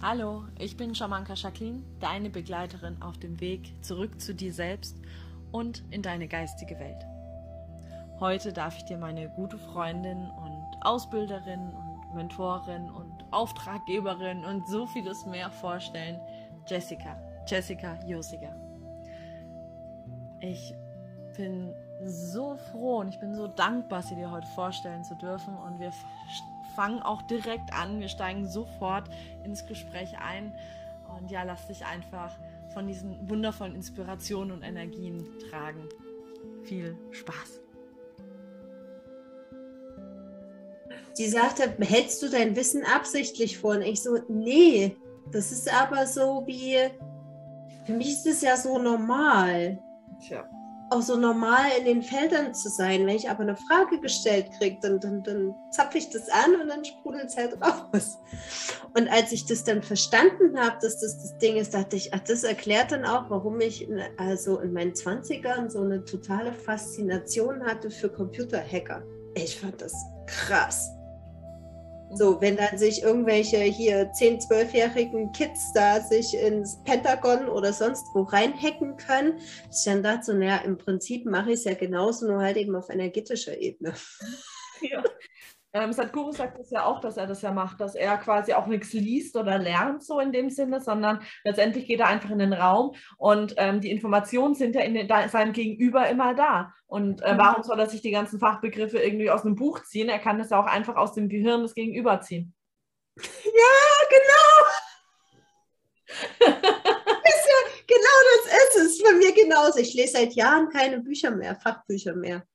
Hallo, ich bin Shamanka Jacqueline, deine Begleiterin auf dem Weg zurück zu dir selbst und in deine geistige Welt. Heute darf ich dir meine gute Freundin und Ausbilderin und Mentorin und Auftraggeberin und so vieles mehr vorstellen, Jessica, Jessica Josiger. Ich bin so froh und ich bin so dankbar, sie dir heute vorstellen zu dürfen und wir fangen auch direkt an. Wir steigen sofort ins Gespräch ein. Und ja, lass dich einfach von diesen wundervollen Inspirationen und Energien tragen. Viel Spaß. Sie sagte, hältst du dein Wissen absichtlich vor? Und ich so, nee, das ist aber so wie, für mich ist es ja so normal. Tja auch so normal in den Feldern zu sein. Wenn ich aber eine Frage gestellt kriege, dann, dann, dann zapfe ich das an und dann sprudelt es halt raus. Und als ich das dann verstanden habe, dass das das Ding ist, dachte ich, ach, das erklärt dann auch, warum ich in, also in meinen 20ern so eine totale Faszination hatte für Computerhacker. Ich fand das krass. So, wenn dann sich irgendwelche hier 10-, 12-jährigen Kids da sich ins Pentagon oder sonst wo reinhacken können, ist dann dazu, naja, im Prinzip mache ich es ja genauso, nur halt eben auf energetischer Ebene. Ja. Ähm, Sadhguru sagt es ja auch, dass er das ja macht, dass er quasi auch nichts liest oder lernt, so in dem Sinne, sondern letztendlich geht er einfach in den Raum und ähm, die Informationen sind ja in den, da, seinem Gegenüber immer da. Und äh, mhm. warum soll er sich die ganzen Fachbegriffe irgendwie aus einem Buch ziehen? Er kann das ja auch einfach aus dem Gehirn des Gegenüber ziehen. Ja, genau. ja, genau das ist es. Bei mir genauso. Ich lese seit Jahren keine Bücher mehr, Fachbücher mehr.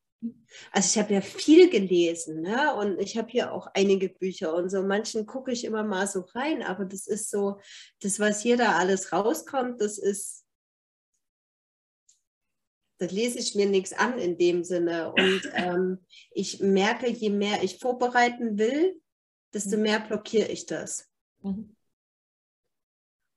Also ich habe ja viel gelesen ne? und ich habe hier auch einige Bücher und so manchen gucke ich immer mal so rein, aber das ist so, das, was hier da alles rauskommt, das ist, da lese ich mir nichts an in dem Sinne. Und ähm, ich merke, je mehr ich vorbereiten will, desto mhm. mehr blockiere ich das. Mhm.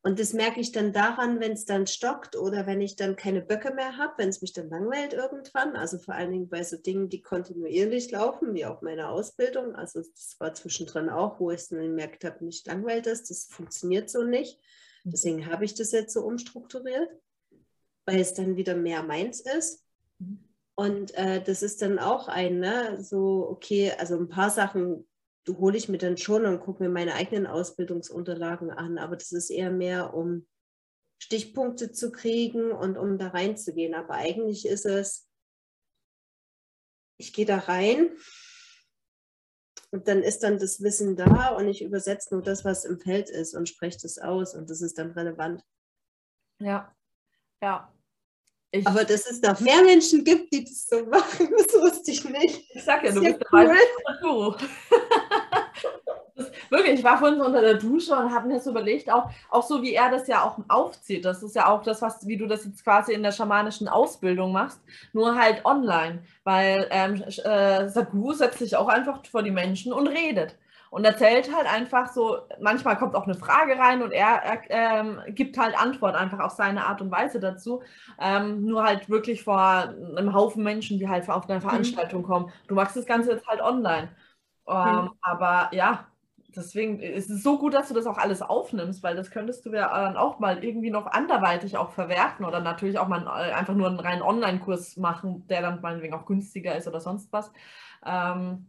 Und das merke ich dann daran, wenn es dann stockt oder wenn ich dann keine Böcke mehr habe, wenn es mich dann langweilt irgendwann. Also vor allen Dingen bei so Dingen, die kontinuierlich laufen, wie auch meine Ausbildung. Also das war zwischendrin auch, wo ich dann gemerkt habe, mich langweilt das, das funktioniert so nicht. Mhm. Deswegen habe ich das jetzt so umstrukturiert, weil es dann wieder mehr meins ist. Mhm. Und äh, das ist dann auch ein, ne, so, okay, also ein paar Sachen hole ich mir dann schon und gucke mir meine eigenen Ausbildungsunterlagen an. Aber das ist eher mehr, um Stichpunkte zu kriegen und um da reinzugehen. Aber eigentlich ist es, ich gehe da rein und dann ist dann das Wissen da und ich übersetze nur das, was im Feld ist und spreche das aus und das ist dann relevant. Ja, ja. Ich Aber dass es noch mehr Menschen gibt, die das so machen, das wusste ich nicht. Ich sag ja, du bist cool. der wirklich, ich war vorhin so unter der Dusche und habe mir das überlegt, auch, auch so wie er das ja auch aufzieht. Das ist ja auch das, was, wie du das jetzt quasi in der schamanischen Ausbildung machst, nur halt online. Weil ähm, äh, Sadhguru setzt sich auch einfach vor die Menschen und redet und erzählt halt einfach so, manchmal kommt auch eine Frage rein und er, er ähm, gibt halt Antwort einfach auf seine Art und Weise dazu. Ähm, nur halt wirklich vor einem Haufen Menschen, die halt auf eine mhm. Veranstaltung mhm. kommen. Du machst das Ganze jetzt halt online. Mhm. Aber ja, deswegen ist es so gut, dass du das auch alles aufnimmst, weil das könntest du ja dann auch mal irgendwie noch anderweitig auch verwerten oder natürlich auch mal äh, einfach nur einen reinen Online-Kurs machen, der dann meinetwegen auch günstiger ist oder sonst was. Ähm,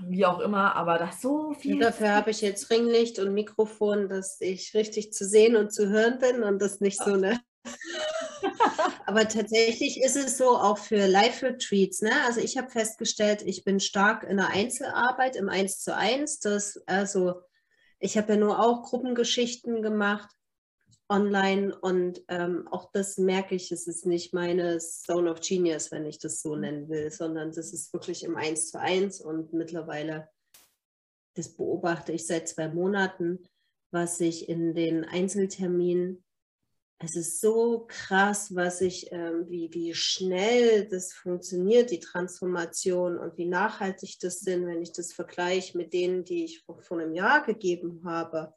wie auch immer, aber das so viel. Ja, dafür habe ich jetzt Ringlicht und Mikrofon, dass ich richtig zu sehen und zu hören bin und das nicht so eine. Aber tatsächlich ist es so auch für Live-Retreats. Ne? Also ich habe festgestellt, ich bin stark in der Einzelarbeit, im Eins zu eins. Das, also ich habe ja nur auch Gruppengeschichten gemacht online und ähm, auch das merke ich, es ist nicht meine Zone of Genius, wenn ich das so nennen will, sondern das ist wirklich im Eins zu eins und mittlerweile, das beobachte ich seit zwei Monaten, was ich in den Einzelterminen, es ist so krass, was ich, ähm, wie, wie schnell das funktioniert, die Transformation und wie nachhaltig das sind, wenn ich das vergleiche mit denen, die ich vor, vor einem Jahr gegeben habe.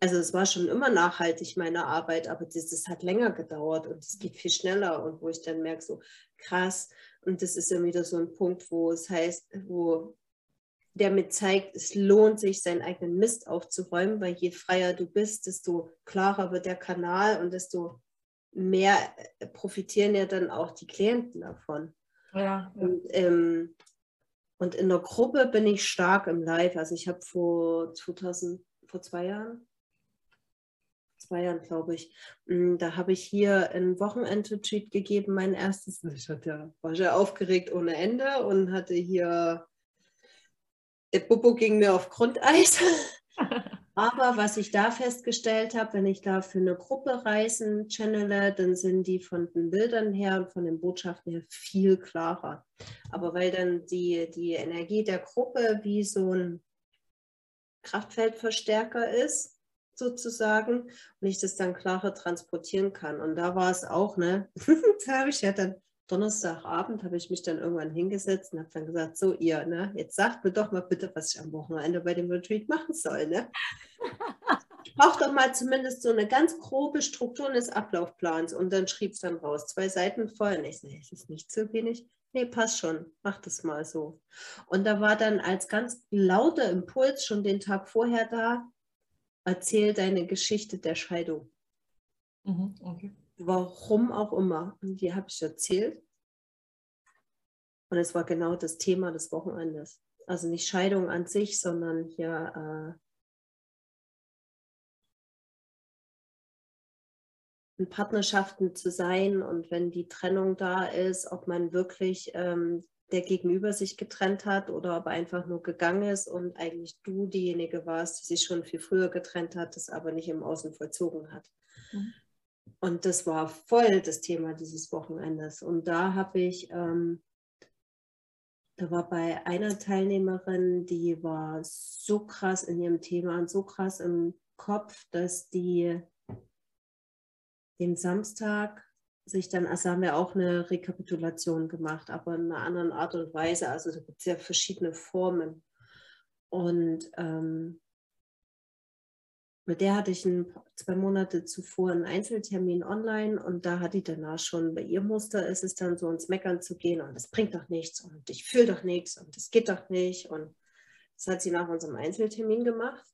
Also es war schon immer nachhaltig meine Arbeit, aber das, das hat länger gedauert und es geht viel schneller und wo ich dann merke, so krass, und das ist ja wieder so ein Punkt, wo es heißt, wo der mir zeigt, es lohnt sich, seinen eigenen Mist aufzuräumen, weil je freier du bist, desto klarer wird der Kanal und desto mehr äh, profitieren ja dann auch die Klienten davon. Ja, ja. Und, ähm, und, in der Gruppe bin ich stark im Live. Also ich habe vor 2000, vor zwei Jahren, zwei Jahren glaube ich, hm, da habe ich hier ein Wochenend-Retreat gegeben, mein erstes. Ich hatte, war ja aufgeregt ohne Ende und hatte hier der Popo ging mir auf Grundeis. Aber was ich da festgestellt habe, wenn ich da für eine Gruppe Reisen channele, dann sind die von den Bildern her und von den Botschaften her viel klarer. Aber weil dann die, die Energie der Gruppe wie so ein Kraftfeldverstärker ist, sozusagen, und ich das dann klarer transportieren kann. Und da war es auch, ne? da habe ich ja dann Donnerstagabend habe ich mich dann irgendwann hingesetzt und habe dann gesagt, so ihr, ne, jetzt sagt mir doch mal bitte, was ich am Wochenende bei dem Retreat machen soll. Ne? Ich brauche doch mal zumindest so eine ganz grobe Struktur des Ablaufplans. Und dann schrieb es dann raus, zwei Seiten voll. Und ich ist es nicht zu wenig? Nee, passt schon, mach das mal so. Und da war dann als ganz lauter Impuls schon den Tag vorher da, erzähl deine Geschichte der Scheidung. Mhm, okay warum auch immer. Und die habe ich erzählt. Und es war genau das Thema des Wochenendes. Also nicht Scheidung an sich, sondern hier äh, in Partnerschaften zu sein und wenn die Trennung da ist, ob man wirklich ähm, der Gegenüber sich getrennt hat oder ob er einfach nur gegangen ist und eigentlich du diejenige warst, die sich schon viel früher getrennt hat, das aber nicht im Außen vollzogen hat. Mhm. Und das war voll das Thema dieses Wochenendes. Und da habe ich, ähm, da war bei einer Teilnehmerin, die war so krass in ihrem Thema und so krass im Kopf, dass die den Samstag sich dann, also haben wir auch eine Rekapitulation gemacht, aber in einer anderen Art und Weise. Also da gibt es ja verschiedene Formen. Und ähm, mit der hatte ich ein, zwei Monate zuvor einen Einzeltermin online und da hat die danach schon, bei ihr Muster ist es dann so ins Meckern zu gehen und das bringt doch nichts und ich fühle doch nichts und das geht doch nicht. Und das hat sie nach unserem Einzeltermin gemacht.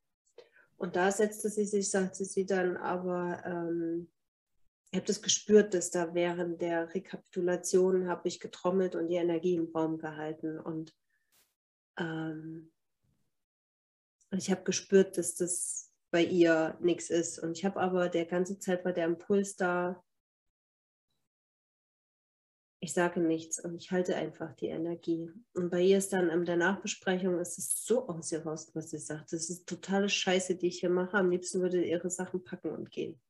Und da setzte sie sich, sagte sie dann, aber ähm, ich habe das gespürt, dass da während der Rekapitulation habe ich getrommelt und die Energie im Raum gehalten. Und ähm, ich habe gespürt, dass das bei ihr nichts ist. Und ich habe aber der ganze Zeit war der Impuls da, ich sage nichts und ich halte einfach die Energie. Und bei ihr ist dann in der Nachbesprechung, ist es so ausgerostet, was sie sagt. Das ist totale Scheiße, die ich hier mache. Am liebsten würde ihre Sachen packen und gehen.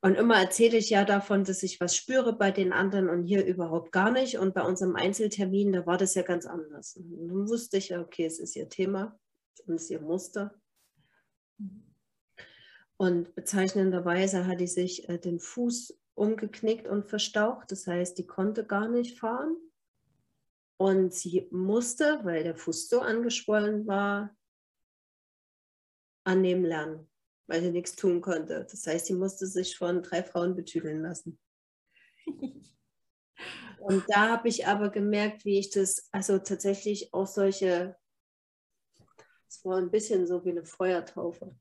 Und immer erzähle ich ja davon, dass ich was spüre bei den anderen und hier überhaupt gar nicht. Und bei unserem Einzeltermin, da war das ja ganz anders. Und dann wusste ich, okay, es ist ihr Thema und ist ihr Muster. Und bezeichnenderweise hat die sich äh, den Fuß umgeknickt und verstaucht. Das heißt, die konnte gar nicht fahren. Und sie musste, weil der Fuß so angeschwollen war, annehmen lernen, weil sie nichts tun konnte. Das heißt, sie musste sich von drei Frauen betüdeln lassen. Und da habe ich aber gemerkt, wie ich das, also tatsächlich auch solche es war ein bisschen so wie eine Feuertaufe.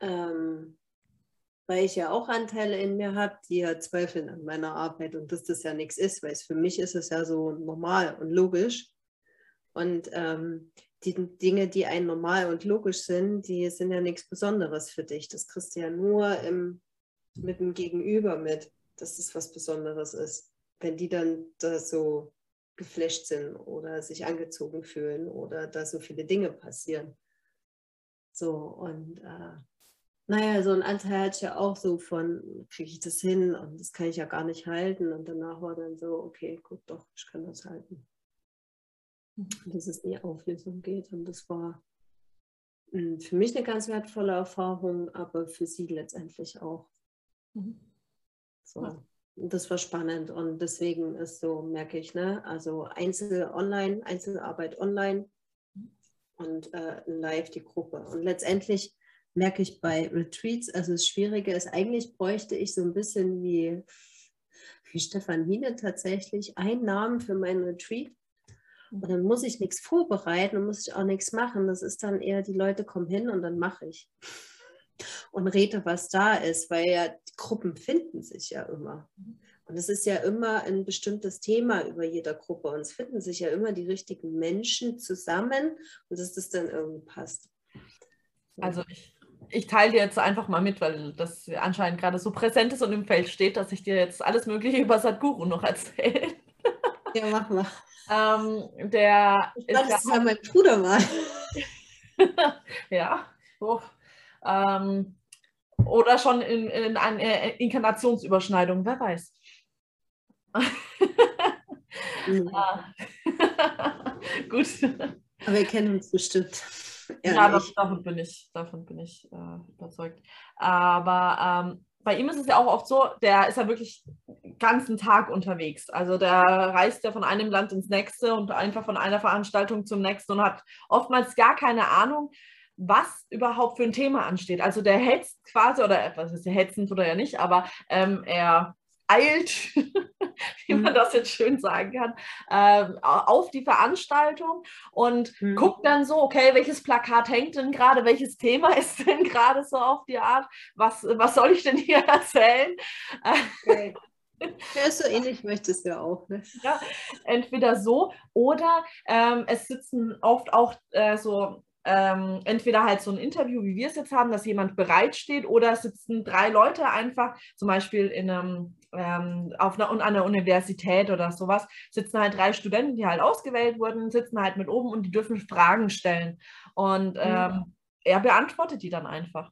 Ähm, weil ich ja auch Anteile in mir habe, die ja zweifeln an meiner Arbeit und dass das ja nichts ist, weil es für mich ist es ja so normal und logisch. Und ähm, die Dinge, die ein normal und logisch sind, die sind ja nichts Besonderes für dich. Das kriegst du ja nur im, mit dem Gegenüber mit, dass das was Besonderes ist. Wenn die dann da so geflasht sind oder sich angezogen fühlen oder da so viele Dinge passieren. So, und äh, naja, so ein Anteil hatte ich ja auch so von, kriege ich das hin und das kann ich ja gar nicht halten. Und danach war dann so, okay, gut, doch, ich kann das halten. Mhm. Dass es in die Auflösung geht. Und das war mh, hm, für mich eine ganz wertvolle Erfahrung, aber für sie letztendlich auch. Mhm. So das war spannend und deswegen ist so, merke ich, ne, also Einzel online, Einzelarbeit online und äh, live die Gruppe. Und letztendlich merke ich bei Retreats, also das Schwierige ist, eigentlich bräuchte ich so ein bisschen wie, wie Stefan Hiene tatsächlich einen Namen für meinen Retreat. Und dann muss ich nichts vorbereiten und muss ich auch nichts machen. Das ist dann eher, die Leute kommen hin und dann mache ich. Und rede, was da ist, weil ja Gruppen finden sich ja immer. Und es ist ja immer ein bestimmtes Thema über jeder Gruppe. Und es finden sich ja immer die richtigen Menschen zusammen und dass das dann irgendwie passt. Also ich, ich teile dir jetzt einfach mal mit, weil das anscheinend gerade so präsent ist und im Feld steht, dass ich dir jetzt alles Mögliche über Sadhguru noch erzähle. Ja, mach mal. Ähm, der ich glaube, das ist ja mein Bruder mal. ja. Oh. Ähm, oder schon in, in eine Inkarnationsüberschneidung, wer weiß. mhm. Gut. Aber wir kennen uns bestimmt. Ja, das, davon bin ich, davon bin ich äh, überzeugt. Aber ähm, bei ihm ist es ja auch oft so, der ist ja wirklich den ganzen Tag unterwegs. Also der reist ja von einem Land ins nächste und einfach von einer Veranstaltung zum nächsten und hat oftmals gar keine Ahnung, was überhaupt für ein Thema ansteht. Also der hetzt quasi, oder was ist der hetzend oder ja nicht, aber ähm, er eilt, wie man mhm. das jetzt schön sagen kann, äh, auf die Veranstaltung und mhm. guckt dann so, okay, welches Plakat hängt denn gerade, welches Thema ist denn gerade so auf die Art, was, was soll ich denn hier erzählen? Okay. Ja, so ähnlich möchtest du ja auch. Ne? Ja, entweder so oder ähm, es sitzen oft auch äh, so ähm, entweder halt so ein Interview, wie wir es jetzt haben, dass jemand bereitsteht, oder sitzen drei Leute einfach, zum Beispiel in einem, ähm, auf einer, einer Universität oder sowas, sitzen halt drei Studenten, die halt ausgewählt wurden, sitzen halt mit oben und die dürfen Fragen stellen. Und mhm. ähm, er beantwortet die dann einfach.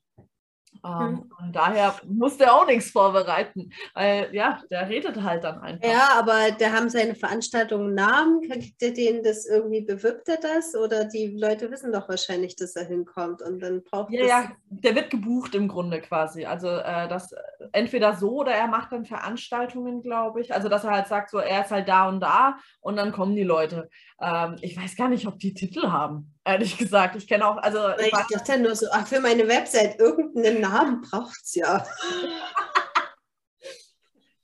Ähm, hm. Und daher musste er auch nichts vorbereiten, weil ja, der redet halt dann einfach. Ja, aber der haben seine Veranstaltungen Namen. Kriegt ihr denen das irgendwie, bewirbt er das? Oder die Leute wissen doch wahrscheinlich, dass er hinkommt und dann braucht Ja, ja, der wird gebucht im Grunde quasi. Also äh, das entweder so oder er macht dann Veranstaltungen, glaube ich. Also dass er halt sagt, so er ist halt da und da und dann kommen die Leute. Ähm, ich weiß gar nicht, ob die Titel haben ehrlich gesagt. Ich kenne auch, also. Ich, ich dachte nur so, ach, für meine Website irgendeinen Namen braucht es ja.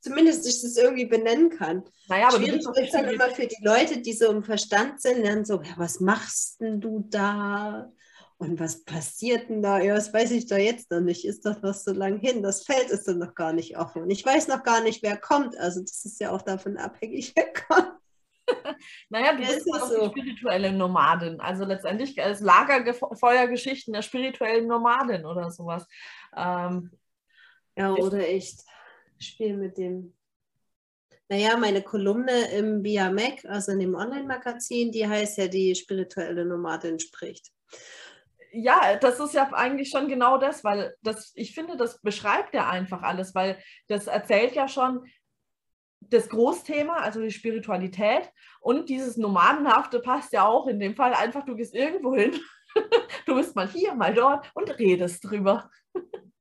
Zumindest, dass ich das irgendwie benennen kann. Naja, aber Schwierig wird es dann immer für die Leute, die so im Verstand sind, dann so, ja, was machst denn du da? Und was passiert denn da? Ja, das weiß ich doch jetzt noch nicht. Ist doch noch so lang hin. Das Feld ist dann noch gar nicht offen. Und ich weiß noch gar nicht, wer kommt. Also das ist ja auch davon abhängig, wer kommt. naja, du bist auch so. die spirituelle Nomadin. Also letztendlich als Lagerfeuergeschichten der spirituellen Nomadin oder sowas. Ähm, ja, oder ich spiele mit dem. Naja, meine Kolumne im Via Mac, also in dem Online-Magazin, die heißt ja, die spirituelle Nomadin spricht. Ja, das ist ja eigentlich schon genau das, weil das, ich finde, das beschreibt ja einfach alles, weil das erzählt ja schon, das Großthema, also die Spiritualität und dieses Nomadenhafte passt ja auch in dem Fall einfach, du gehst irgendwo hin, du bist mal hier, mal dort und redest drüber.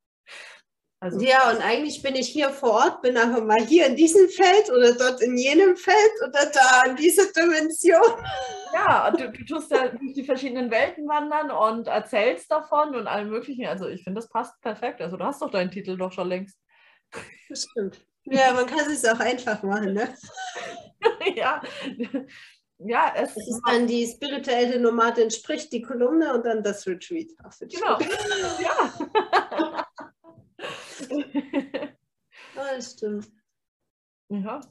Also, ja, und eigentlich bin ich hier vor Ort, bin aber mal hier in diesem Feld oder dort in jenem Feld oder da in dieser Dimension. Ja, du, du tust ja durch die verschiedenen Welten wandern und erzählst davon und allem Möglichen. Also ich finde, das passt perfekt. Also du hast doch deinen Titel doch schon längst. Das stimmt. Ja, man kann es auch einfach machen, ne? ja. Ja, es das ist dann die spirituelle Nomadin spricht die Kolumne und dann das Retreat. Ach, genau. ja. ja, das stimmt. Ja.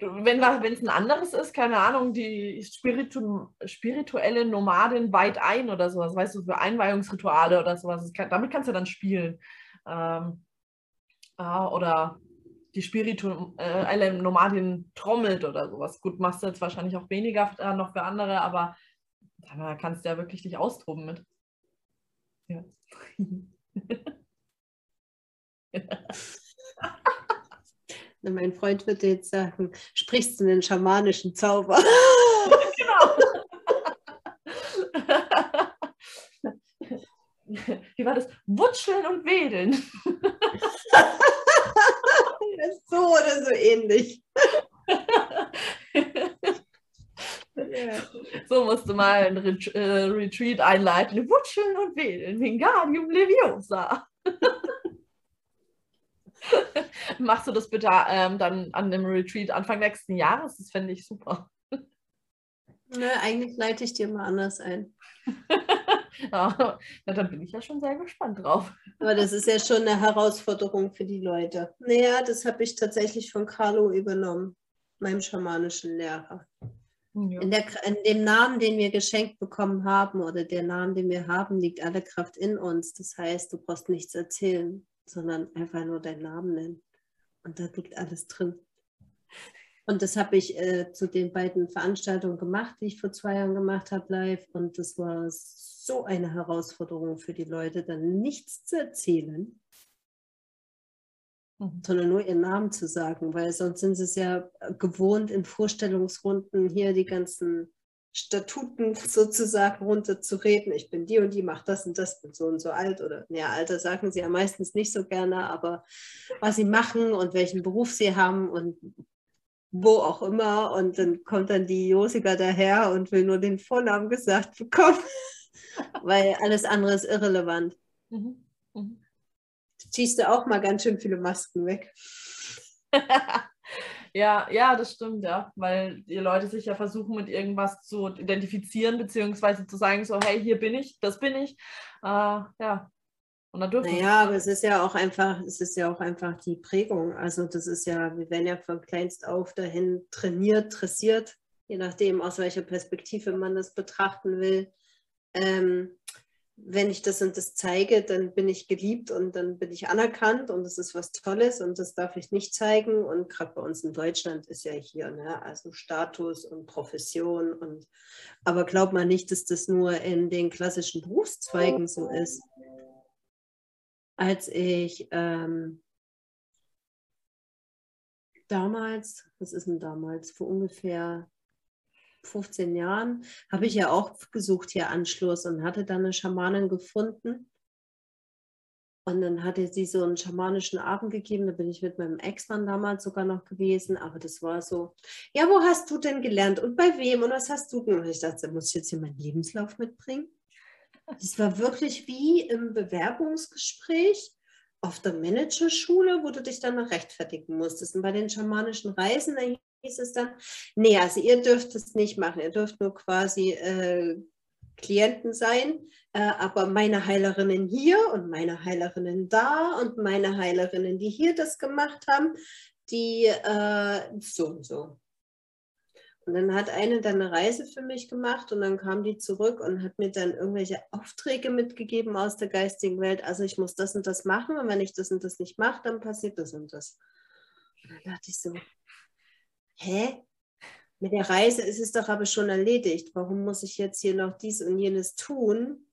Wenn es ein anderes ist, keine Ahnung, die Spiritu spirituelle Nomadin weit ein oder sowas, weißt du, für Einweihungsrituale oder sowas, kann, damit kannst du dann spielen. Ähm, äh, oder die spirituelle äh, Nomadin trommelt oder sowas. Gut, machst du jetzt wahrscheinlich auch weniger äh, noch für andere, aber da kannst du ja wirklich dich austoben mit. Ja. mein Freund würde jetzt sagen, sprichst du einen schamanischen Zauber? genau. Wie war das? Wutscheln und wedeln. So oder so ähnlich. So musst du mal ein äh, Retreat einleiten. Wutscheln und wählen. Wingardium Leviosa. Machst du das bitte ähm, dann an dem Retreat Anfang nächsten Jahres? Das fände ich super. Ne, eigentlich leite ich dir mal anders ein. ja, dann bin ich ja schon sehr gespannt drauf. Aber das ist ja schon eine Herausforderung für die Leute. Naja, das habe ich tatsächlich von Carlo übernommen, meinem schamanischen Lehrer. Ja. In, der, in, dem Namen, den wir geschenkt bekommen haben oder der Namen, den wir haben, liegt alle Kraft in uns. Das heißt, du brauchst nichts erzählen, sondern einfach nur deinen Namen nennen. Und da liegt alles drin. Und das habe ich äh, zu den beiden Veranstaltungen gemacht, die ich vor zwei Jahren gemacht habe, live. Und das war so eine Herausforderung für die Leute, dann nichts zu erzählen, mhm. sondern nur ihren Namen zu sagen, weil sonst sind sie es ja gewohnt, in Vorstellungsrunden hier die ganzen Statuten sozusagen runterzureden. Ich bin die und die, mache das und das, bin so und so alt oder, ja, Alter sagen sie ja meistens nicht so gerne, aber was sie machen und welchen Beruf sie haben und wo auch immer. Und dann kommt dann die Josika daher und will nur den Vornamen gesagt bekommen, weil alles andere ist irrelevant. Mhm. Mhm. Ziehst du auch mal ganz schön viele Masken weg. ja, ja, das stimmt, ja, weil die Leute sich ja versuchen, mit irgendwas zu identifizieren, beziehungsweise zu sagen, so, hey, hier bin ich, das bin ich. Äh, ja, und dann dürfen naja, aber es ist ja auch einfach, es ist ja auch einfach die Prägung. Also das ist ja, wir werden ja von kleinst auf dahin trainiert, dressiert, je nachdem, aus welcher Perspektive man das betrachten will. Ähm, wenn ich das und das zeige, dann bin ich geliebt und dann bin ich anerkannt und das ist was Tolles und das darf ich nicht zeigen. Und gerade bei uns in Deutschland ist ja hier, ne, also Status und Profession und aber glaubt man nicht, dass das nur in den klassischen Berufszweigen so ist als ich ähm, damals, was ist denn damals, vor ungefähr 15 Jahren, habe ich ja auch gesucht hier Anschluss und hatte dann eine Schamanin gefunden. Und dann hatte sie so einen schamanischen Abend gegeben, da bin ich mit meinem Ex-Mann damals sogar noch gewesen, aber das war so, ja, wo hast du denn gelernt und bei wem und was hast du? Und ich dachte, muss ich jetzt hier meinen Lebenslauf mitbringen? Das war wirklich wie im Bewerbungsgespräch auf der Managerschule, wo du dich dann noch rechtfertigen musstest. Und bei den schamanischen Reisen, da hieß es dann, nee, also ihr dürft es nicht machen, ihr dürft nur quasi äh, Klienten sein, äh, aber meine Heilerinnen hier und meine Heilerinnen da und meine Heilerinnen, die hier das gemacht haben, die äh, so und so. Und dann hat eine dann eine Reise für mich gemacht und dann kam die zurück und hat mir dann irgendwelche Aufträge mitgegeben aus der geistigen Welt. Also ich muss das und das machen und wenn ich das und das nicht mache, dann passiert das und das. Und dann dachte ich so, hä? Mit der Reise ist es doch aber schon erledigt. Warum muss ich jetzt hier noch dies und jenes tun,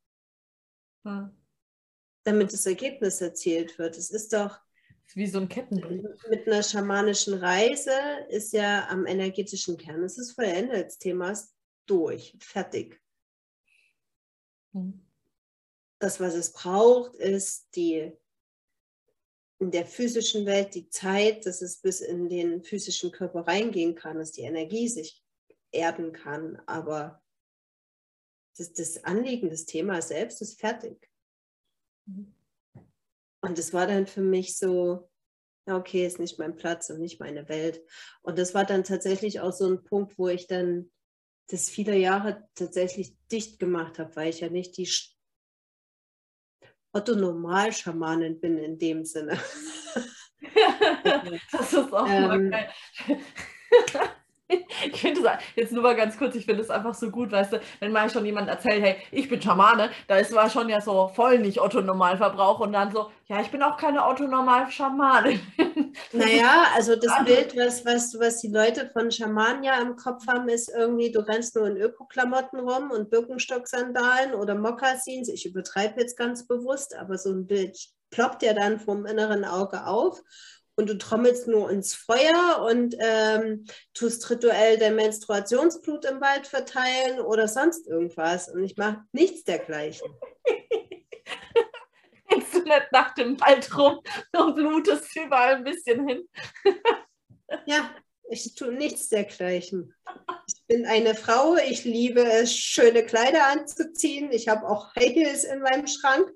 damit das Ergebnis erzielt wird? Es ist doch, wie so ein Kettenbrief. Mit einer schamanischen Reise ist ja am energetischen Kern, es ist vollendet des Themas durch, fertig. Hm. Das, was es braucht, ist die in der physischen Welt die Zeit, dass es bis in den physischen Körper reingehen kann, dass die Energie sich erden kann. Aber das, das Anliegen des Themas selbst ist fertig. Mhm. Und es war dann für mich so, ja, okay, ist nicht mein Platz und nicht meine Welt. Und das war dann tatsächlich auch so ein Punkt, wo ich dann das viele Jahre tatsächlich dicht gemacht habe, weil ich ja nicht die Otto-Normal-Schamanin bin in dem Sinne. das ist auch ähm, mal geil. ich finde es jetzt nur mal ganz kurz, ich finde es einfach so gut, weißt du, wenn mal schon jemand erzählt, hey, ich bin Schamane, da ist war schon ja so voll nicht Otto-Normalverbrauch und dann so, ja, ich bin auch keine Otto-Normal-Schamane. Naja, also das Bild, was, was, was die Leute von Schamanen ja im Kopf haben, ist irgendwie, du rennst nur in Öko-Klamotten rum und Birkenstock-Sandalen oder Mokassins. Ich übertreibe jetzt ganz bewusst, aber so ein Bild ploppt ja dann vom inneren Auge auf und du trommelst nur ins Feuer und ähm, tust rituell dein Menstruationsblut im Wald verteilen oder sonst irgendwas. Und ich mache nichts dergleichen. Rennst du nicht nach dem Wald rum und blutest überall ein bisschen hin? ja, ich tue nichts dergleichen. Ich bin eine Frau, ich liebe es, schöne Kleider anzuziehen. Ich habe auch High Heels in meinem Schrank.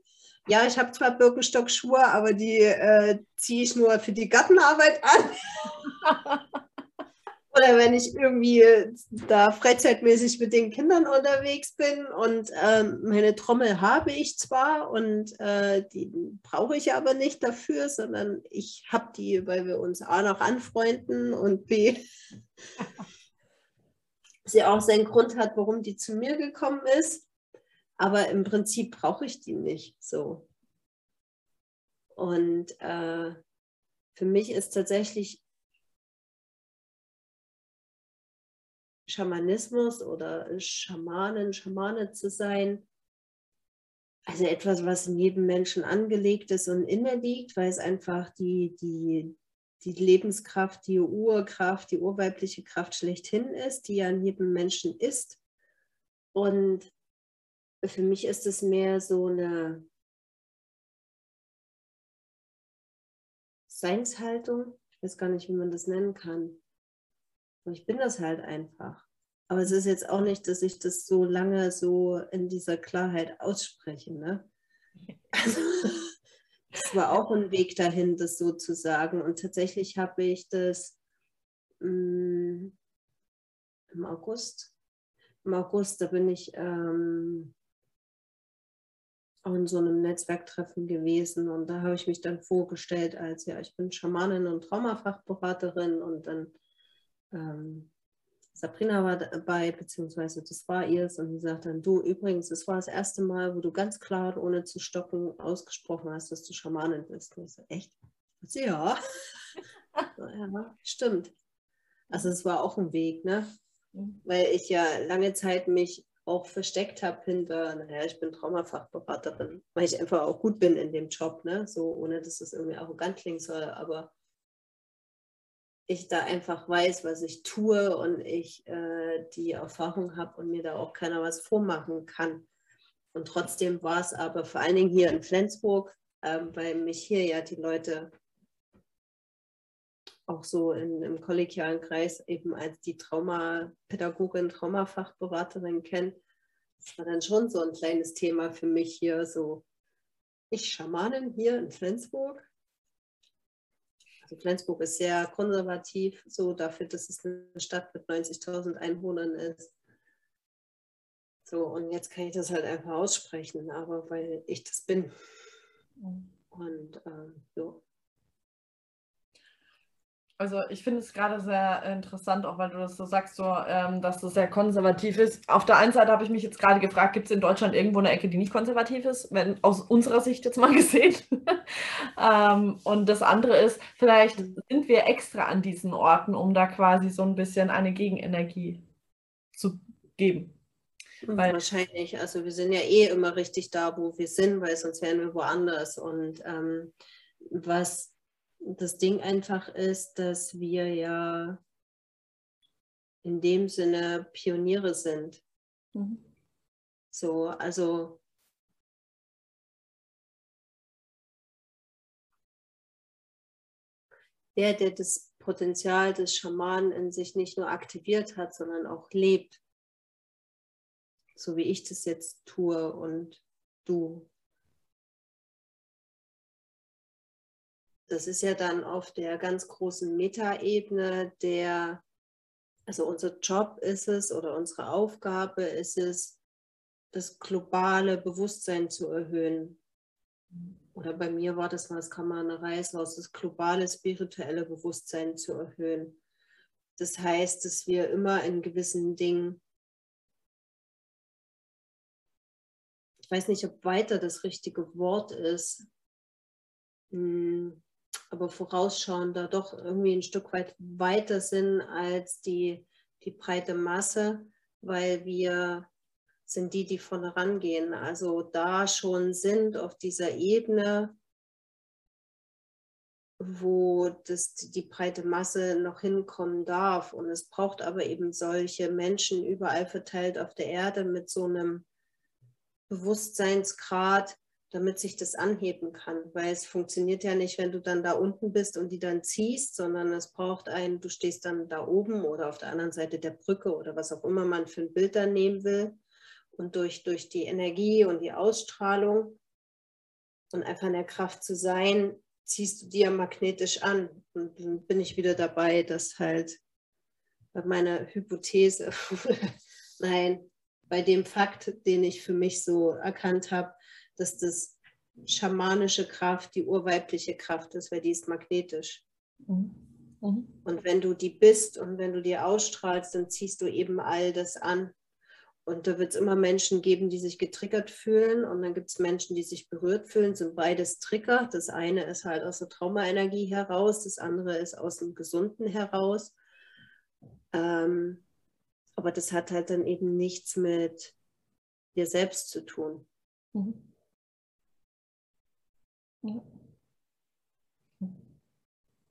Ja, ich habe zwar Birkenstock-Schuhe, aber die äh, ziehe ich nur für die Gartenarbeit an. Oder wenn ich irgendwie da freizeitmäßig mit den Kindern unterwegs bin und ähm, meine Trommel habe ich zwar und äh, die brauche ich aber nicht dafür, sondern ich habe die, weil wir uns A noch anfreunden und B sie auch seinen Grund hat, warum die zu mir gekommen ist. Aber im Prinzip brauche ich die nicht so. Und äh, für mich ist tatsächlich Schamanismus oder Schamanen, Schamane zu sein, also etwas, was in jedem Menschen angelegt ist und inne liegt, weil es einfach die, die, die Lebenskraft, die Urkraft, die urweibliche Kraft schlechthin ist, die ja in jedem Menschen ist. Und für mich ist es mehr so eine Seinshaltung. Ich weiß gar nicht, wie man das nennen kann. Ich bin das halt einfach. Aber es ist jetzt auch nicht, dass ich das so lange so in dieser Klarheit ausspreche. Ne? Also, es war auch ein Weg dahin, das so zu sagen. Und tatsächlich habe ich das mh, mm, im August, im August, da bin ich ähm, in so einem Netzwerktreffen gewesen und da habe ich mich dann vorgestellt als, ja, ich bin Schamanin und Traumafachberaterin und dann ähm, Sabrina war dabei, beziehungsweise das war ihr und sie sagt dann, du übrigens, das war das erste Mal, wo du ganz klar, ohne zu stocken, ausgesprochen hast, dass du Schamanin bist. Und ich so, echt? So, ja. ja, stimmt. Also es war auch ein Weg, ne? Mhm. Weil ich ja lange Zeit mich auch versteckt habe hinter, naja, ich bin Traumafachberaterin, weil ich einfach auch gut bin in dem Job, ne? So, ohne dass das irgendwie arrogant klingen soll, aber ich da einfach weiß, was ich tue und ich äh, die Erfahrung habe und mir da auch keiner was vormachen kann. Und trotzdem war es aber vor allen Dingen hier in Flensburg, äh, weil mich hier ja die Leute auch so in, im kollegialen Kreis eben als die Traumapädagogin, Traumafachberaterin kennen. Das war dann schon so ein kleines Thema für mich hier, so ich Schamanin hier in Flensburg also Flensburg ist sehr konservativ, so dafür, dass es eine Stadt mit 90.000 Einwohnern ist. So, und jetzt kann ich das halt einfach aussprechen, aber weil ich das bin. Mhm. Und ähm, so. Also ich finde es gerade sehr interessant, auch weil du das so sagst, so, ähm, dass das sehr konservativ ist. Auf der einen Seite habe ich mich jetzt gerade gefragt, gibt es in Deutschland irgendwo eine Ecke, die nicht konservativ ist, wenn aus unserer Sicht jetzt mal gesehen. ähm, und das andere ist, vielleicht sind wir extra an diesen Orten, um da quasi so ein bisschen eine Gegenenergie zu geben. Hm, weil, Wahrscheinlich. Also wir sind ja eh immer richtig da, wo wir sind, weil sonst wären wir woanders. Und ähm, was das Ding einfach ist, dass wir ja in dem Sinne Pioniere sind. Mhm. So, also der, der das Potenzial des Schamanen in sich nicht nur aktiviert hat, sondern auch lebt. So wie ich das jetzt tue und du das ist ja dann auf der ganz großen Metaebene der, also unser Job ist es oder unsere Aufgabe ist es, das globale Bewusstsein zu erhöhen. Oder bei mir war das mal, das kann man eine Reise aus, das globale spirituelle Bewusstsein zu erhöhen. Das heißt, dass wir immer in gewissen Dingen, ich weiß nicht, ob weiter das richtige Wort ist, hm, aber vorausschauender doch irgendwie ein Stück weit weiter sind als die, die breite Masse, weil wir sind die, die vorne rangehen. Also da schon sind auf dieser Ebene, wo das, die breite Masse noch hinkommen darf. Und es braucht aber eben solche Menschen überall verteilt auf der Erde mit so einem Bewusstseinsgrad, damit sich das anheben kann. Weil es funktioniert ja nicht, wenn du dann da unten bist und die dann ziehst, sondern es braucht einen, du stehst dann da oben oder auf der anderen Seite der Brücke oder was auch immer man für ein Bild dann nehmen will. Und durch, durch die Energie und die Ausstrahlung und einfach in der Kraft zu sein, ziehst du dir magnetisch an. Und dann bin ich wieder dabei, dass halt bei meiner Hypothese, nein, bei dem Fakt, den ich für mich so erkannt habe, dass das schamanische Kraft die urweibliche Kraft ist, weil die ist magnetisch. Mhm. Mhm. Und wenn du die bist und wenn du die ausstrahlst, dann ziehst du eben all das an. Und da wird es immer Menschen geben, die sich getriggert fühlen und dann gibt es Menschen, die sich berührt fühlen, sind beides Trigger. Das eine ist halt aus der Traumaenergie heraus, das andere ist aus dem Gesunden heraus. Ähm, aber das hat halt dann eben nichts mit dir selbst zu tun. Mhm.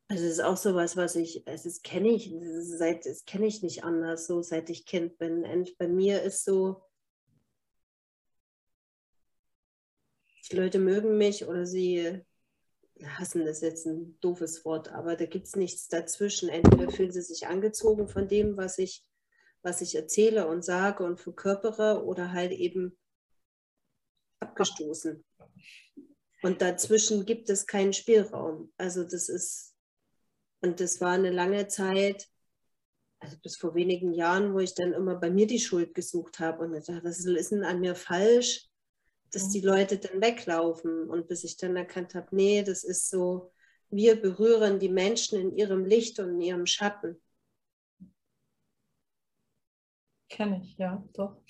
Also es ist auch sowas, was ich, es kenne ich, seit, das kenne ich nicht anders, so seit ich Kind bin. Und bei mir ist so, die Leute mögen mich oder sie hassen das jetzt ein doofes Wort, aber da gibt es nichts dazwischen. Entweder fühlen sie sich angezogen von dem, was ich, was ich erzähle und sage und verkörpere, oder halt eben abgestoßen. Und dazwischen gibt es keinen Spielraum. Also das ist und das war eine lange Zeit, also bis vor wenigen Jahren, wo ich dann immer bei mir die Schuld gesucht habe und dachte, was ist denn an mir falsch, dass die Leute dann weglaufen. Und bis ich dann erkannt habe, nee, das ist so, wir berühren die Menschen in ihrem Licht und in ihrem Schatten. Kenne ich, ja, doch.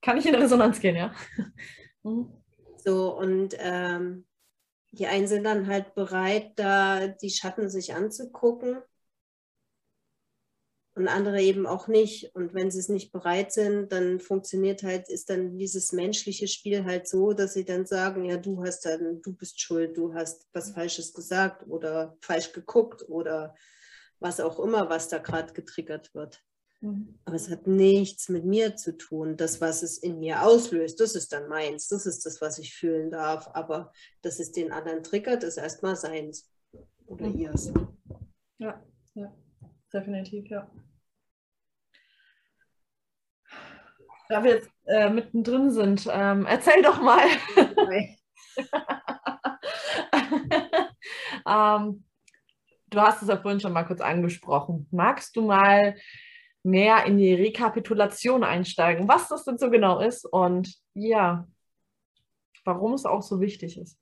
Kann ich in Resonanz gehen, ja. Mhm. So, und ähm, die einen sind dann halt bereit, da die Schatten sich anzugucken und andere eben auch nicht. Und wenn sie es nicht bereit sind, dann funktioniert halt, ist dann dieses menschliche Spiel halt so, dass sie dann sagen, ja, du hast dann, du bist schuld, du hast was Falsches gesagt oder falsch geguckt oder was auch immer, was da gerade getriggert wird. Mhm. Aber es hat nichts mit mir zu tun. Das, was es in mir auslöst, das ist dann meins. Das ist das, was ich fühlen darf. Aber dass es den anderen triggert, ist erstmal seins oder mhm. ihrs. Ja, ja, definitiv, ja. Da wir jetzt äh, mittendrin sind, ähm, erzähl doch mal. ähm, du hast es ja vorhin schon mal kurz angesprochen. Magst du mal mehr in die Rekapitulation einsteigen, was das denn so genau ist und ja, warum es auch so wichtig ist.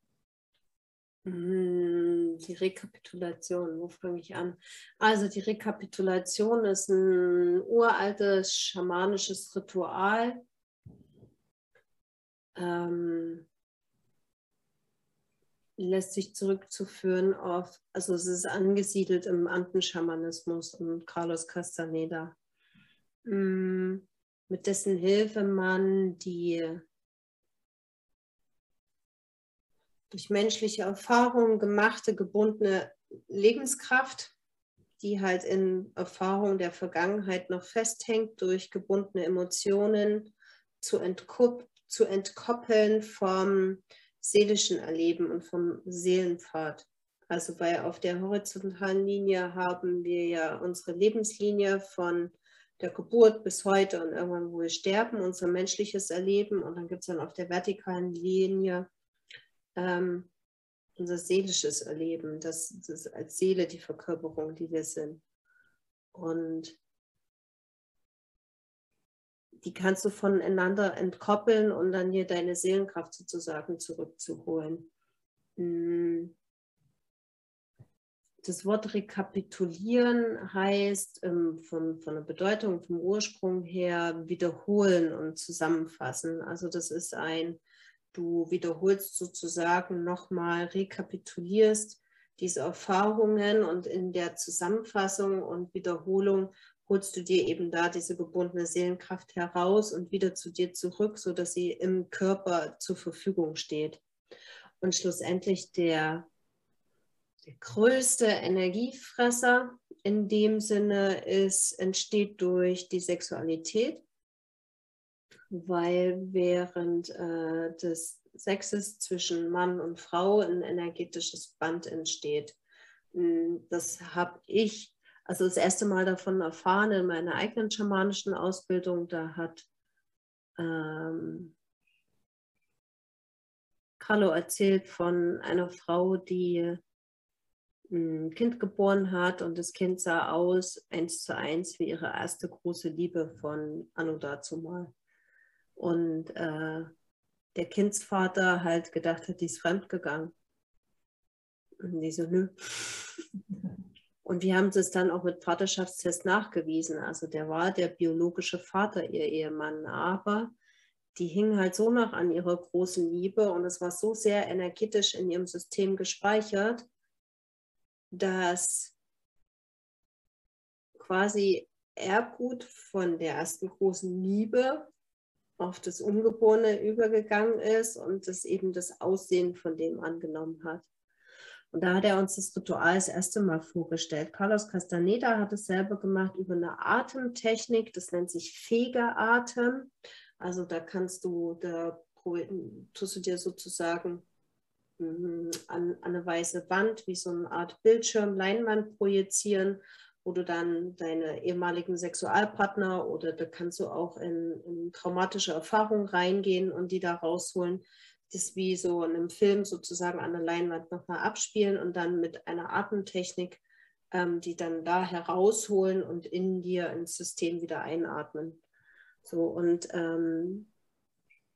Hm, die Rekapitulation, wo fange ich an? Also die Rekapitulation ist ein uraltes schamanisches Ritual. Ähm, lässt sich zurückzuführen auf, also es ist angesiedelt im Andenschamanismus und Carlos Castaneda. Mm, mit dessen Hilfe man die durch menschliche Erfahrungen gemachte, gebundene Lebenskraft, die halt in Erfahrung der Vergangenheit noch festhängt, durch gebundene Emotionen zu, zu entkoppeln vom seelischen Erleben und vom Seelenpfad. Also bei auf der horizontalen Linie haben wir ja unsere Lebenslinie von der Geburt bis heute und irgendwann, wo wir sterben, unser menschliches Erleben. Und dann gibt es dann auf der vertikalen Linie ähm, unser seelisches Erleben, das, das als Seele die Verkörperung, die wir sind. Und die kannst du voneinander entkoppeln und dann hier deine Seelenkraft sozusagen zurückzuholen. Hm das Wort rekapitulieren heißt ähm, von, von der Bedeutung, vom Ursprung her wiederholen und zusammenfassen. Also das ist ein, du wiederholst sozusagen nochmal, rekapitulierst diese Erfahrungen und in der Zusammenfassung und Wiederholung holst du dir eben da diese gebundene Seelenkraft heraus und wieder zu dir zurück, sodass sie im Körper zur Verfügung steht. Und schlussendlich der der größte Energiefresser in dem Sinne ist, entsteht durch die Sexualität, weil während äh, des Sexes zwischen Mann und Frau ein energetisches Band entsteht. Hm, das habe ich also das erste Mal davon erfahren in meiner eigenen schamanischen Ausbildung. Da hat ähm, Carlo erzählt von einer Frau, die ein Kind geboren hat und das Kind sah aus eins zu eins wie ihre erste große Liebe von Anno dazu mal. Und äh, der Kindsvater halt gedacht hat, die ist fremdgegangen. Und die so, nö. Und wir haben es dann auch mit Vaterschaftstest nachgewiesen. Also der war der biologische Vater, ihr Ehemann. Aber die hing halt so noch an ihrer großen Liebe und es war so sehr energetisch in ihrem System gespeichert, dass quasi Erbgut von der ersten großen Liebe auf das Ungeborene übergegangen ist und das eben das Aussehen von dem angenommen hat. Und da hat er uns das Ritual das erste Mal vorgestellt. Carlos Castaneda hat es selber gemacht über eine Atemtechnik, das nennt sich Fegeatem. Also da kannst du, da tust du dir sozusagen an, an eine weiße Wand wie so eine Art Bildschirm, Leinwand projizieren, wo du dann deine ehemaligen Sexualpartner oder da kannst du auch in, in traumatische Erfahrungen reingehen und die da rausholen. Das wie so in einem Film sozusagen an der Leinwand nochmal abspielen und dann mit einer Atemtechnik ähm, die dann da herausholen und in dir ins System wieder einatmen. So und ähm,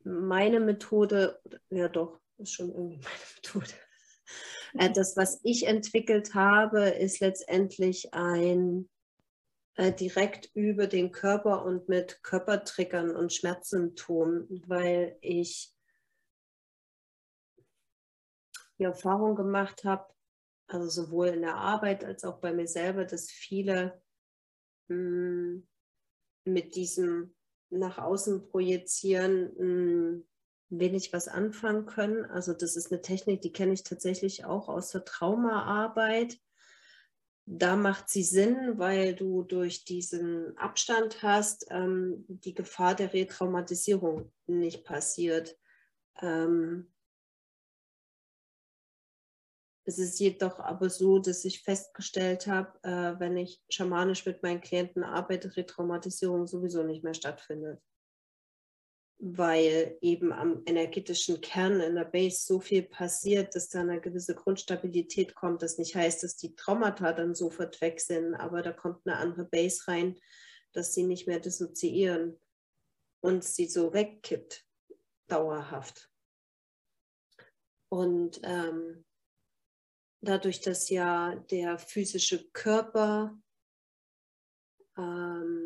meine Methode, ja doch, ist schon irgendwie meine Methode. Äh, das, was ich entwickelt habe, ist letztendlich ein äh, direkt über den Körper und mit Körpertriggern und Schmerzsymptomen, weil ich die Erfahrung gemacht habe, also sowohl in der Arbeit als auch bei mir selber, dass viele mh, hm, mit diesem nach außen projizieren mh, hm, wenig was anfangen können. Also das ist eine Technik, die kenne ich tatsächlich auch aus der Traumaarbeit. Da macht sie Sinn, weil du durch diesen Abstand hast, ähm, die Gefahr der Retraumatisierung nicht passiert. Ähm, es ist jedoch aber so, dass ich festgestellt habe, äh, wenn ich schamanisch mit meinen Klienten arbeite, Retraumatisierung sowieso nicht mehr stattfindet weil eben am energetischen Kern in der Base so viel passiert, dass da eine gewisse Grundstabilität kommt. Das nicht heißt, dass die Traumata dann sofort weg sind, aber da kommt eine andere Base rein, dass sie nicht mehr dissoziieren und sie so wegkippt, dauerhaft. Und ähm, dadurch, dass ja der physische Körper ähm,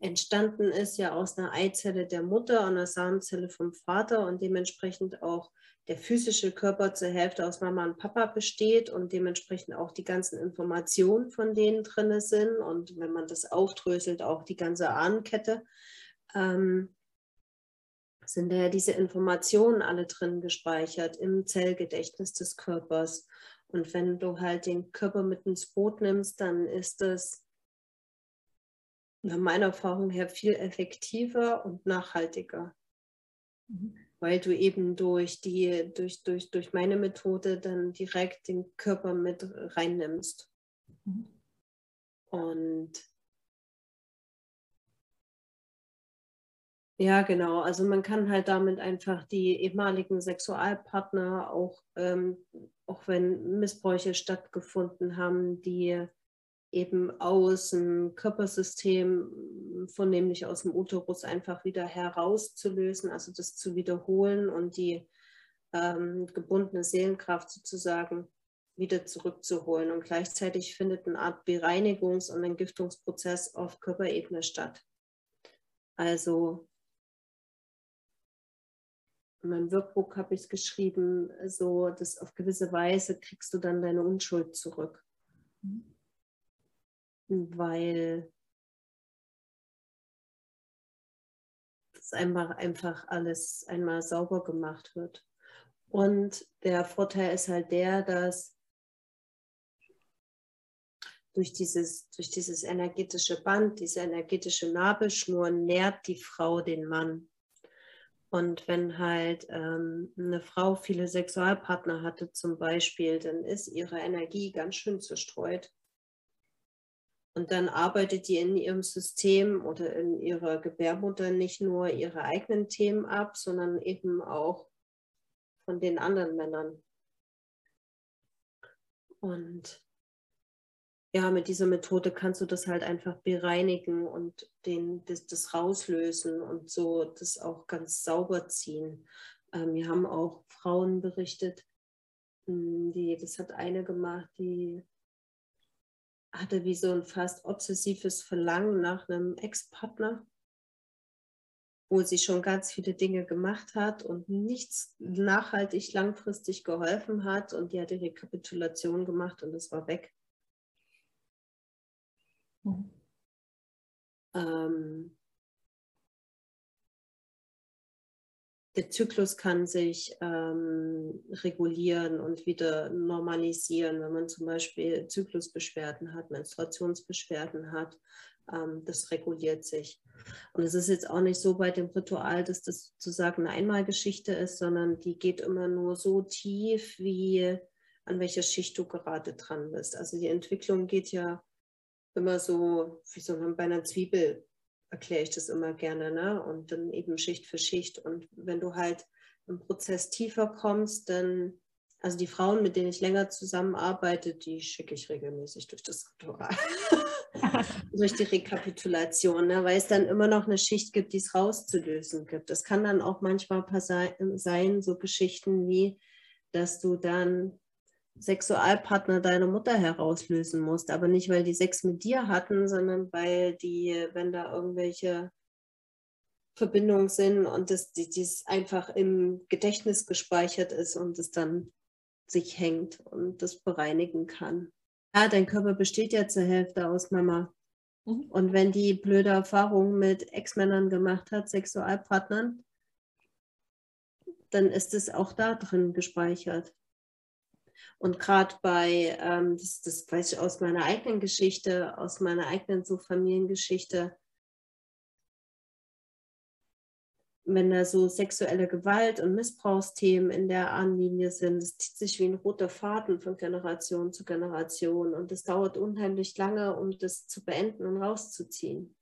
entstanden ist ja aus einer Eizelle der Mutter und einer Samenzelle vom Vater und dementsprechend auch der physische Körper zur Hälfte aus Mama und Papa besteht und dementsprechend auch die ganzen Informationen von denen drin sind und wenn man das aufdröselt, auch die ganze Ahnenkette, ähm, sind ja diese Informationen alle drin gespeichert im Zellgedächtnis des Körpers. Und wenn du halt den Körper mit ins Boot nimmst, dann ist das nach meiner Erfahrung her viel effektiver und nachhaltiger. Mhm. Weil du eben durch, die, durch, durch, durch meine Methode dann direkt den Körper mit reinnimmst. Mhm. Und ja, genau. Also man kann halt damit einfach die ehemaligen Sexualpartner, auch, ähm, auch wenn Missbräuche stattgefunden haben, die eben aus dem Körpersystem, vornehmlich aus dem Uterus, einfach wieder herauszulösen, also das zu wiederholen und die ähm, gebundene Seelenkraft sozusagen wieder zurückzuholen. Und gleichzeitig findet eine Art Bereinigungs- und Entgiftungsprozess auf Körperebene statt. Also in meinem Workbook habe ich es geschrieben, so dass auf gewisse Weise kriegst du dann deine Unschuld zurück. Mhm weil das einfach, einfach alles einmal sauber gemacht wird. Und der Vorteil ist halt der, dass durch dieses, durch dieses energetische Band, diese energetische Nabelschnur nährt die Frau den Mann. Und wenn halt ähm, eine Frau viele Sexualpartner hatte zum Beispiel, dann ist ihre Energie ganz schön zerstreut. Und dann arbeitet die in ihrem System oder in ihrer Gebärmutter nicht nur ihre eigenen Themen ab, sondern eben auch von den anderen Männern. Und ja, mit dieser Methode kannst du das halt einfach bereinigen und den, das, das rauslösen und so das auch ganz sauber ziehen. Ähm, wir haben auch Frauen berichtet, hm, die, das hat eine gemacht, die hatte wie so ein fast obsessives Verlangen nach einem Ex-Partner, wo sie schon ganz viele Dinge gemacht hat und nichts nachhaltig langfristig geholfen hat und die hat die Rekapitulation gemacht und es war weg. Mhm. Ähm, der Zyklus kann sich ähm, regulieren und wieder normalisieren, wenn man zum Beispiel Zyklusbeschwerden hat, Menstruationsbeschwerden hat. Ähm, das reguliert sich. Und es ist jetzt auch nicht so bei dem Ritual, dass das sozusagen eine Einmalgeschichte ist, sondern die geht immer nur so tief, wie an welcher Schicht du gerade dran bist. Also die Entwicklung geht ja immer so, wie so bei einer Zwiebel erkläre ich das immer gerne, ne? Und dann eben Schicht für Schicht. Und wenn du halt im Prozess tiefer kommst, dann, also die Frauen, mit denen ich länger zusammenarbeite, die schicke ich regelmäßig durch das Ritual. durch die Rekapitulation, ne? weil es dann immer noch eine Schicht gibt, die es rauszulösen gibt. Das kann dann auch manchmal sein, so Geschichten wie, dass du dann Sexualpartner deiner Mutter herauslösen musst. Aber nicht, weil die Sex mit dir hatten, sondern weil die, wenn da irgendwelche Verbindungen sind und das die, dies einfach im Gedächtnis gespeichert ist und es dann sich hängt und das bereinigen kann. Ja, dein Körper besteht ja zur Hälfte aus Mama. Mhm. Und wenn die blöde Erfahrungen mit Ex-Männern gemacht hat, Sexualpartnern, dann ist es auch da drin gespeichert. Und gerade bei, ähm, das, das weiß ich aus meiner eigenen Geschichte, aus meiner eigenen so Familiengeschichte, wenn da so sexuelle Gewalt und Missbrauchsthemen in der Ahnenlinie sind, das zieht sich wie ein roter Faden von Generation zu Generation und es dauert unheimlich lange, um das zu beenden und rauszuziehen.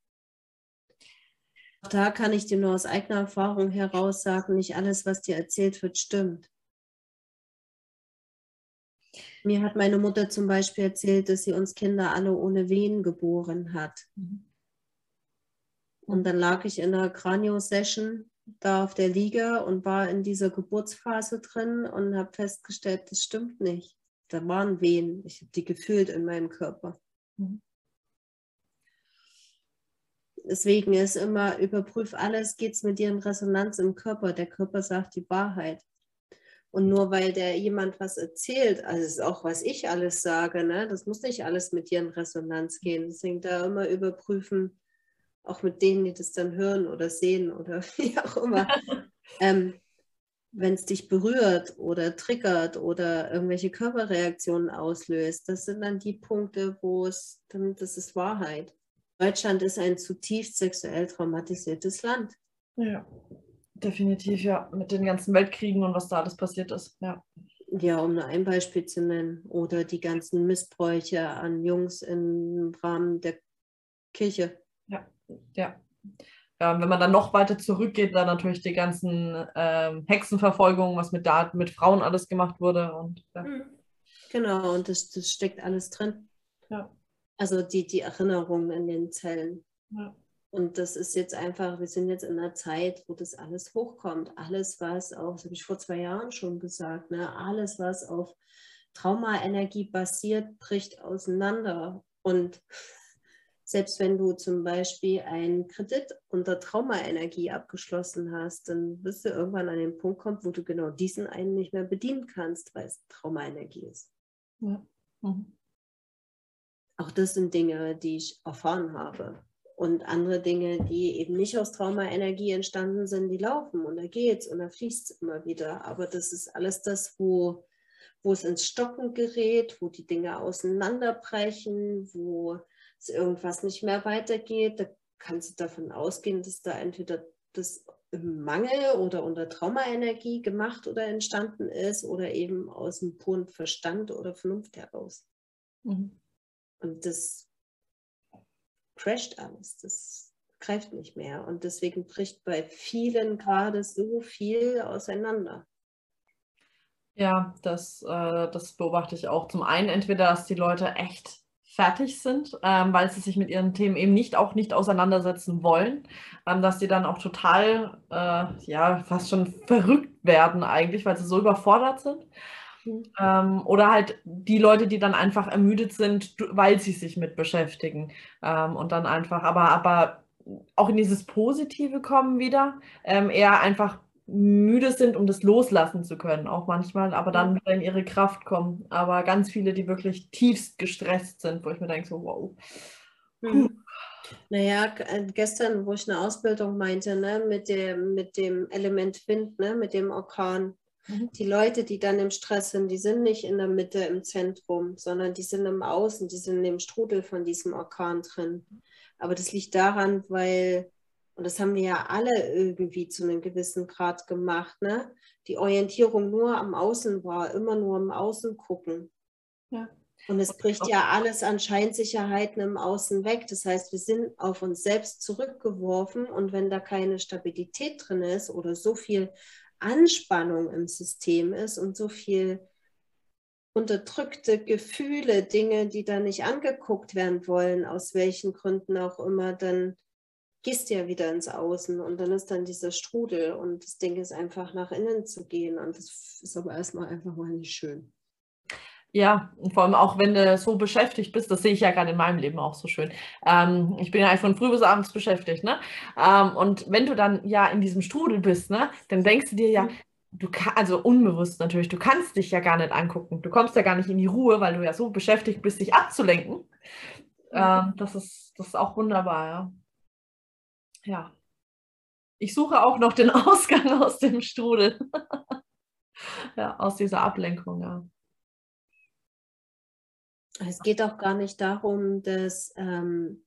Auch da kann ich dir nur aus eigener Erfahrung heraus sagen, nicht alles, was dir erzählt wird, stimmt. Mir hat meine Mutter zum Beispiel erzählt, dass sie uns Kinder alle ohne Wehen geboren hat. Mhm. Und dann lag ich in einer Kranio-Session da auf der Liga und war in dieser Geburtsphase drin und habe festgestellt, das stimmt nicht. Da waren Wehen. Ich habe die gefühlt in meinem Körper. Mhm. Deswegen ist immer, überprüf alles, geht es mit dir in Resonanz im Körper. Der Körper sagt die Wahrheit. Und nur weil der jemand was erzählt, also ist auch, was ich alles sage, ne, das muss nicht alles mit dir in Resonanz gehen. Deswegen da immer überprüfen, auch mit denen, die das dann hören oder sehen oder wie auch immer. ähm, wenn es dich berührt oder triggert oder irgendwelche Körperreaktionen auslöst, das sind dann die Punkte, wo es, dann, das ist Wahrheit. Deutschland ist ein zutiefst sexuell traumatisiertes Land. Ja. Definitiv, ja. Mit den ganzen Weltkriegen und was da alles passiert ist, ja. Ja, um nur ein Beispiel zu nennen. Oder die ganzen Missbräuche an Jungs im Rahmen der Kirche. Ja, ja. ja wenn man dann noch weiter zurückgeht, dann natürlich die ganzen ähm, Hexenverfolgungen, was mit, da, mit Frauen alles gemacht wurde. Und, ja. Mhm. Genau, und das, das steckt alles drin. Ja. Also die, die Erinnerungen in den Zellen. Ja. Und das ist jetzt einfach, wir sind jetzt in einer Zeit, wo das alles hochkommt. Alles, was auf, das habe ich vor zwei Jahren schon gesagt, ne? alles, was auf Traumaenergie basiert, bricht auseinander. Und selbst wenn du zum Beispiel einen Kredit unter Traumaenergie abgeschlossen hast, dann wirst du irgendwann an den Punkt kommen, wo du genau diesen einen nicht mehr bedienen kannst, weil es Traumaenergie ist. Ja. Mhm. Auch das sind Dinge, die ich erfahren habe. Und andere Dinge, die eben nicht aus Traumaenergie entstanden sind, die laufen und da geht's und da fließt es immer wieder. Aber das ist alles das, wo, wo es ins Stocken gerät, wo die Dinge auseinanderbrechen, wo es irgendwas nicht mehr weitergeht. Da kannst du davon ausgehen, dass da entweder das im Mangel oder unter Traumaenergie gemacht oder entstanden ist oder eben aus dem puren Verstand oder Vernunft heraus. Mhm. Und das crasht alles. Das greift nicht mehr. Und deswegen bricht bei vielen gerade so viel auseinander. Ja, das, äh, das beobachte ich auch. Zum einen entweder, dass die Leute echt fertig sind, ähm, weil sie sich mit ihren Themen eben nicht auch nicht auseinandersetzen wollen, ähm, dass die dann auch total, äh, ja, fast schon verrückt werden eigentlich, weil sie so überfordert sind. Mhm. Ähm, oder halt die Leute, die dann einfach ermüdet sind, weil sie sich mit beschäftigen ähm, und dann einfach, aber, aber auch in dieses Positive kommen wieder, ähm, eher einfach müde sind, um das loslassen zu können, auch manchmal, aber dann wieder in ihre Kraft kommen. Aber ganz viele, die wirklich tiefst gestresst sind, wo ich mir denke, so, wow. Hm. Naja, äh, gestern, wo ich eine Ausbildung meinte, ne, mit, dem, mit dem Element Wind, ne, mit dem Orkan, mhm. die Leute, die dann im Stress sind, die sind nicht in der Mitte im Zentrum, sondern die sind im Außen, die sind im Strudel von diesem Orkan drin. Aber das liegt daran, weil und das haben wir ja alle irgendwie zu einem gewissen Grad gemacht, ne? die Orientierung nur am Außen war, immer nur im Außen gucken. Ja. Und es bricht ja alles an Scheinsicherheiten im Außen weg. Das heißt, wir sind auf uns selbst zurückgeworfen und wenn da keine Stabilität drin ist oder so viel Anspannung im System ist und so viel unterdrückte Gefühle, Dinge, die da nicht angeguckt werden wollen, aus welchen Gründen auch immer, dann gehst ja wieder ins Außen und dann ist dann dieser Strudel und das Ding ist einfach nach innen zu gehen und das ist aber erstmal einfach mal nicht schön. Ja, und vor allem auch wenn du so beschäftigt bist, das sehe ich ja gerade in meinem Leben auch so schön. Ähm, ich bin ja von früh bis abends beschäftigt, ne? Ähm, und wenn du dann ja in diesem Strudel bist, ne, dann denkst du dir ja, mhm. du kannst, also unbewusst natürlich, du kannst dich ja gar nicht angucken. Du kommst ja gar nicht in die Ruhe, weil du ja so beschäftigt bist, dich abzulenken. Mhm. Ähm, das, ist, das ist auch wunderbar, ja ja, ich suche auch noch den Ausgang aus dem Strudel. ja, aus dieser Ablenkung, ja. Es geht auch gar nicht darum, dass ähm,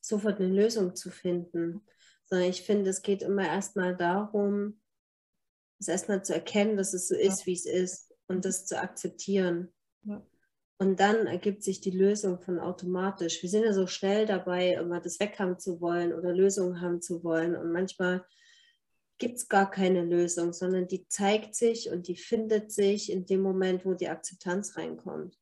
sofort eine Lösung zu finden, sondern ich finde, es geht immer erstmal darum, es erstmal zu erkennen, dass es so ist, wie es ist und das zu akzeptieren. Ja. Und dann ergibt sich die Lösung von automatisch. Wir sind ja so schnell dabei, immer das weghaben zu wollen oder Lösungen haben zu wollen. Und manchmal gibt es gar keine Lösung, sondern die zeigt sich und die findet sich in dem Moment, wo die Akzeptanz reinkommt.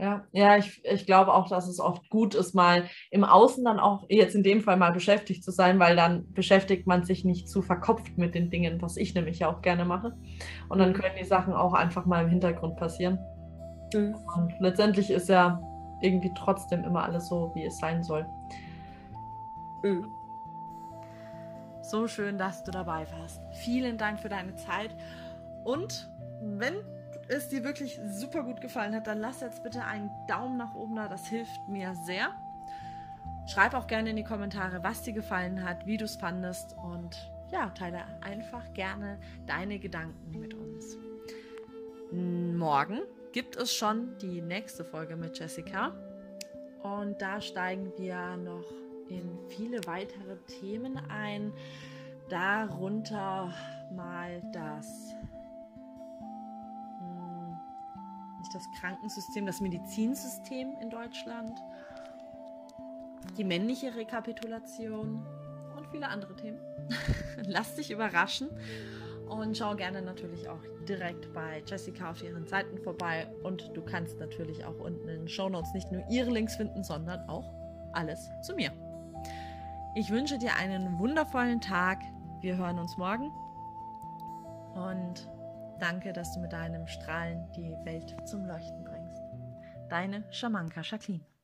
Ja, ja, ich, ich glaube auch, dass es oft gut ist, mal im Außen dann auch jetzt in dem Fall mal beschäftigt zu sein, weil dann beschäftigt man sich nicht zu verkopft mit den Dingen, was ich nämlich ja auch gerne mache. Und dann können die Sachen auch einfach mal im Hintergrund passieren. Mhm. Und letztendlich ist ja irgendwie trotzdem immer alles so, wie es sein soll. Mhm. So schön, dass du dabei warst. Vielen Dank für deine Zeit. Und wenn es dir wirklich super gut gefallen hat, dann lass jetzt bitte einen Daumen nach oben da. Das hilft mir sehr. Schreib auch gerne in die Kommentare, was dir gefallen hat, wie du es fandest und ja, teile einfach gerne deine Gedanken mit uns. Morgen gibt es schon die nächste Folge mit Jessica. Und da steigen wir noch in viele weitere Themen ein. Darunter mal das, das Krankensystem, das Medizinsystem in Deutschland, die männliche Rekapitulation und viele andere Themen. Lass dich überraschen. Und schau gerne natürlich auch direkt bei Jessica auf ihren Seiten vorbei. Und du kannst natürlich auch unten in den Show Notes nicht nur ihre Links finden, sondern auch alles zu mir. Ich wünsche dir einen wundervollen Tag. Wir hören uns morgen. Und danke, dass du mit deinem Strahlen die Welt zum Leuchten bringst. Deine Schamanka Jacqueline.